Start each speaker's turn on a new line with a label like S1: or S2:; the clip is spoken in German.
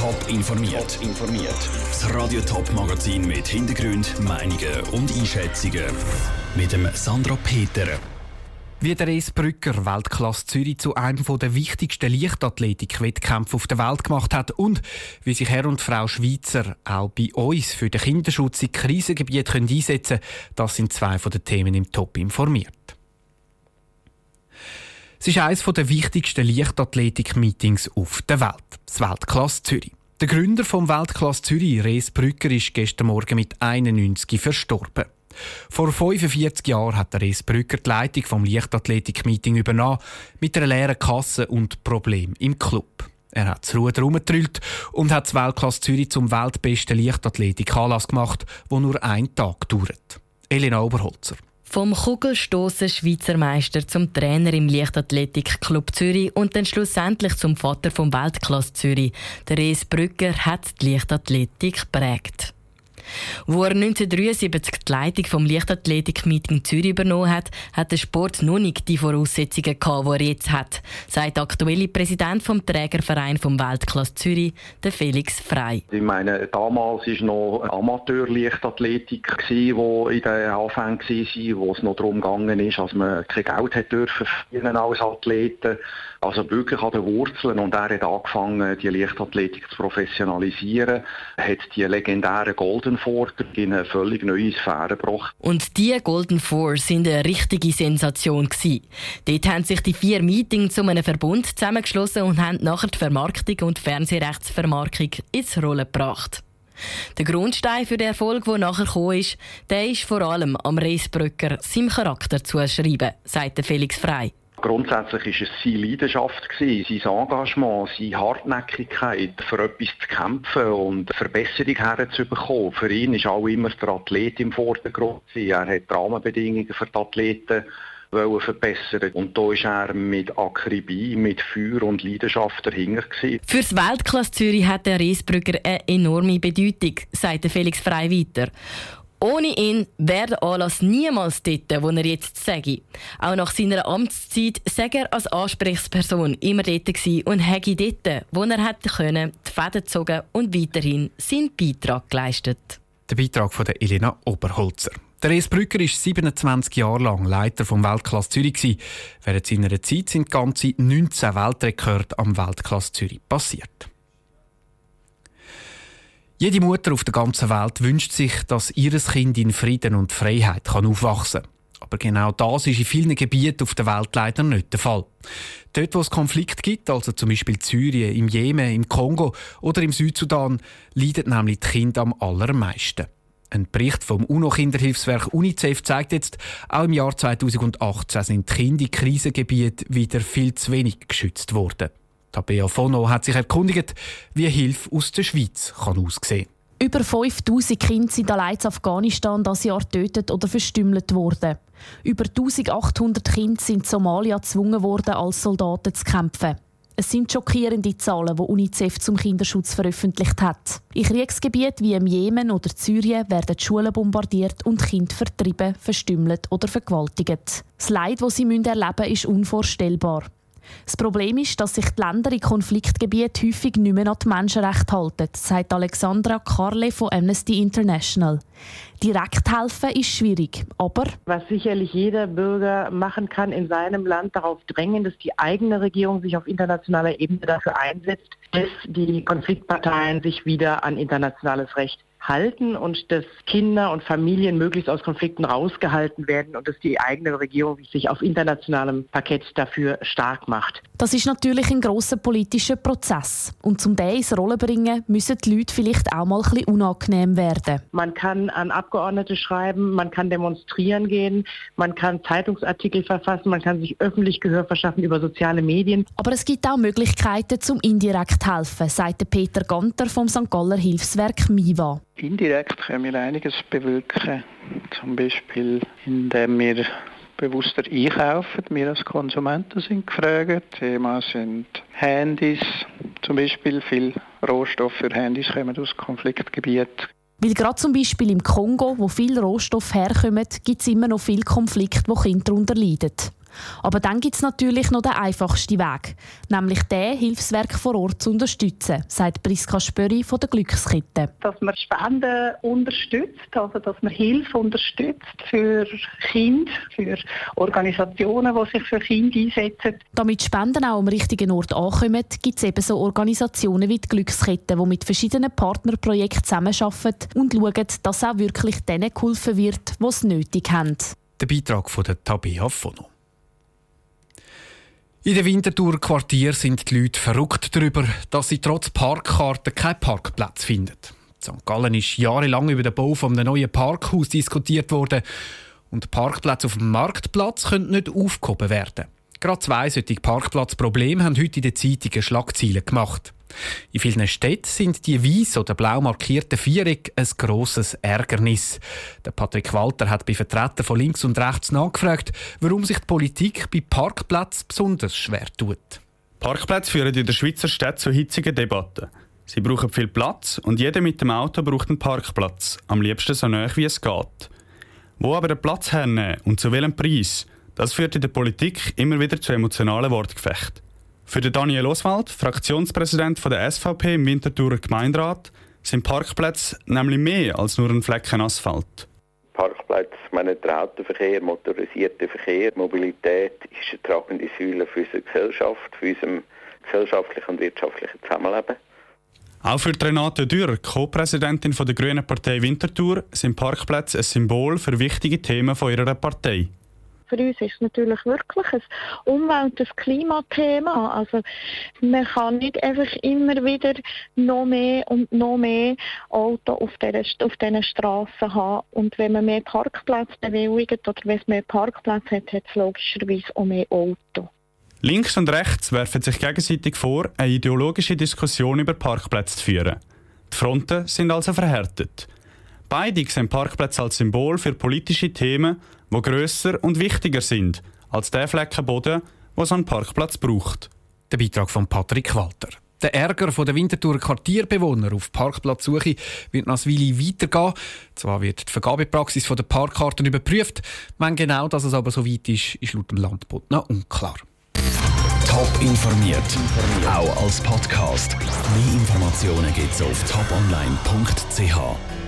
S1: Top informiert. informiert. Das Radio Top Magazin mit Hintergrund, Meinungen und Einschätzungen mit dem Sandra Peter.
S2: Wie der Res Brücker Weltklasse Zürich zu einem der wichtigsten Leichtathletik-Wettkämpfe auf der Welt gemacht hat und wie sich Herr und Frau Schweizer auch bei uns für den Kinderschutz in Krisengebieten einsetzen können, das sind zwei von den Themen im Top informiert. Es ist eines der wichtigsten Leichtathletik-Meetings auf der Welt, das Weltklasse Zürich. Der Gründer vom Weltklasse Zürich, Res Brücker, ist gestern Morgen mit 91 verstorben. Vor 45 Jahren hat der Res Brücker die Leitung vom Leichtathletik-Meeting übernommen, mit einer leeren Kasse und Problem im Club. Er hat das Ruder herumgetrüllt und hat das Weltklasse Zürich zum weltbesten Leichtathletik-Anlass gemacht, wo nur einen Tag dauert. Elena Oberholzer.
S3: Vom Kugelstoßen Schweizer Meister zum Trainer im Leichtathletik-Club Zürich und dann schlussendlich zum Vater vom Weltklasse Zürich. Der Res Brücker hat die Leichtathletik prägt. Wo er 1973 die Leitung vom Leichtathletik-Meeting Zürich übernommen hat, hat der Sport noch nicht die Voraussetzungen gehabt, die er jetzt hat, sagt der aktuelle Präsident vom Trägerverein vom Weltklasse Zürich, der Felix Frei.
S4: Ich meine, damals war noch Amateur-Leichtathletik, die in den Anfängen war, wo es noch darum ging, dass man kein Geld hat dürfen als Athleten also wirklich an den Wurzeln. Und er hat angefangen, die Leichtathletik zu professionalisieren, hat die legendären Golden Four in eine völlig neue Sphäre gebracht.
S3: Und die Golden Four sind eine richtige Sensation gewesen. Dort haben sich die vier Meetings zu einem Verbund zusammengeschlossen und haben nachher die Vermarktung und Fernsehrechtsvermarktung ins Rollen gebracht. Der Grundstein für den Erfolg, der nachher gekommen ist, der ist vor allem am Reisbrücker seinem Charakter zuschreiben, sagt Felix Frei.
S4: Grundsätzlich war es seine Leidenschaft, sein Engagement, seine Hartnäckigkeit, für etwas zu kämpfen und Verbesserung herzubekommen. Für ihn ist auch immer der Athlet im Vordergrund. Er hat die Rahmenbedingungen für die Athleten verbessern Und da ist er mit Akribie, mit Feuer und Leidenschaft dahinter.
S3: Für das Weltklasse Zürich hat der Reisbrügger eine enorme Bedeutung, sagt Felix Frei weiter. Ohne ihn wäre der Anlass niemals dort, wo er jetzt sage. Auch nach seiner Amtszeit sei er als Ansprechperson immer dort und hätte dort, wo er hätte können, die Fäden gezogen und weiterhin seinen Beitrag geleistet.
S2: Der Beitrag von Elena Oberholzer. Der Es Brücker ist 27 Jahre lang Leiter vom Weltklasse Zürich. Während seiner Zeit sind ganze 19 Weltrekorde am Weltklasse Zürich passiert. Jede Mutter auf der ganzen Welt wünscht sich, dass ihr Kind in Frieden und Freiheit kann aufwachsen kann. Aber genau das ist in vielen Gebieten auf der Welt leider nicht der Fall. Dort, wo es Konflikt gibt, also zum Beispiel in Syrien, im Jemen, im Kongo oder im Südsudan, leiden nämlich die Kinder am allermeisten. Ein Bericht vom UNO-Kinderhilfswerk UNICEF zeigt jetzt, auch im Jahr 2018 sind die Kinder in Krisengebieten wieder viel zu wenig geschützt worden. Tabea Fono hat sich erkundigt, wie Hilfe aus der Schweiz kann aussehen kann.
S5: Über 5000 Kinder sind allein in Afghanistan das Jahr getötet oder verstümmelt worden. Über 1800 Kinder sind in Somalia gezwungen worden, als Soldaten zu kämpfen. Es sind schockierende Zahlen, die UNICEF zum Kinderschutz veröffentlicht hat. In Kriegsgebieten wie im Jemen oder Syrien werden Schulen bombardiert und Kinder vertrieben, verstümmelt oder vergewaltigt. Das Leid, das sie erleben müssen, ist unvorstellbar. Das Problem ist, dass sich die Länder in Konfliktgebieten häufig nicht mehr an die Menschenrechte halten, sagt Alexandra Carle von Amnesty International. Direkt helfen ist schwierig, aber
S6: was sicherlich jeder Bürger machen kann in seinem Land, darauf drängen, dass die eigene Regierung sich auf internationaler Ebene dafür einsetzt, dass die Konfliktparteien sich wieder an internationales Recht halten und dass Kinder und Familien möglichst aus Konflikten rausgehalten werden und dass die eigene Regierung sich auf internationalem Parkett dafür stark macht.
S5: Das ist natürlich ein großer politischer Prozess und zum den ins Rollen bringen müssen die Leute vielleicht auch mal ein bisschen unangenehm werden.
S6: Man kann an Abgeordnete schreiben, man kann demonstrieren gehen, man kann Zeitungsartikel verfassen, man kann sich öffentlich Gehör verschaffen über soziale Medien.
S5: Aber es gibt auch Möglichkeiten zum indirekt helfen, sagt Peter Ganter vom St. Galler Hilfswerk MIVA.
S7: Indirekt können wir einiges bewirken, zum Beispiel indem wir bewusster einkaufen. Wir als Konsumenten sind gefragt. Thema sind Handys, zum Beispiel viel Rohstoffe für Handys kommen aus Konfliktgebieten.
S5: Weil gerade zum Beispiel im Kongo, wo viel Rohstoff herkommt, gibt es immer noch viel Konflikt, wo Kinder darunter leiden. Aber dann gibt es natürlich noch den einfachsten Weg, nämlich den, Hilfswerk vor Ort zu unterstützen, sagt Priska Spöri von der Glückskette.
S8: Dass man Spenden unterstützt, also dass man Hilfe unterstützt für Kinder, für Organisationen, die sich für Kinder einsetzen.
S5: Damit Spenden auch am richtigen Ort ankommen, gibt es eben so Organisationen wie die Glückskette, die mit verschiedenen Partnerprojekten zusammenarbeiten und schauen, dass auch wirklich denen geholfen wird, die es nötig haben.
S2: Der Beitrag von der Tabea Fono. In den Winterthur-Quartier sind die Leute verrückt darüber, dass sie trotz Parkkarten keinen Parkplatz finden. In St. Gallen ist jahrelang über den Bau eines neuen Parkhaus diskutiert worden und Parkplätze auf dem Marktplatz können nicht aufgehoben werden. Gerade zwei solche Parkplatzprobleme haben heute in den Zeitungen Schlagzeilen gemacht. In vielen Städten sind die weiß oder blau markierten Viereck ein grosses Ärgernis. Der Patrick Walter hat bei Vertretern von links und rechts nachgefragt, warum sich die Politik bei Parkplätzen besonders schwer tut.
S9: Parkplätze führen in der Schweizer Stadt zu hitzigen Debatten. Sie brauchen viel Platz und jeder mit dem Auto braucht einen Parkplatz, am liebsten so nah wie es geht. Wo aber den Platz hernehmen und zu welchem Preis, das führt in der Politik immer wieder zu emotionalen Wortgefechten. Für Daniel Oswald, Fraktionspräsident der SVP im Winterthurer Gemeinderat, sind Parkplätze nämlich mehr als nur ein Flecken Asphalt.
S10: Parkplätze, meine, der Autoverkehr, motorisierter Verkehr, Mobilität ist eine tragende Säule für unsere Gesellschaft, für unser gesellschaftlichen und wirtschaftlichen Zusammenleben.
S9: Auch für Renate Dürr, Co-Präsidentin der Grünen Partei Winterthur, sind Parkplätze ein Symbol für wichtige Themen von ihrer Partei
S8: für uns ist es natürlich wirklich ein Umwelt- und Klimathema. Also man kann nicht einfach immer wieder noch mehr und noch mehr Auto auf, der, auf diesen Straßen haben. Und wenn man mehr Parkplätze bewilligt oder wenn es mehr Parkplätze hat, hat es logischerweise auch mehr Auto.
S9: Links und rechts werfen sich gegenseitig vor, eine ideologische Diskussion über Parkplätze zu führen. Die Fronten sind also verhärtet. Beide sehen Parkplätze als Symbol für politische Themen, die grösser und wichtiger sind als der Flecken Boden, wo so einen Parkplatz braucht.
S2: Der Beitrag von Patrick Walter. Der Ärger der Winterthur Quartierbewohner auf Parkplatzsuche wird nach Weile weitergehen. Zwar wird die Vergabepraxis der Parkkarten überprüft, wenn genau dass es aber so weit ist, ist laut dem Landbot noch unklar.
S1: Top informiert, auch als Podcast. Mehr Informationen gibt es auf toponline.ch.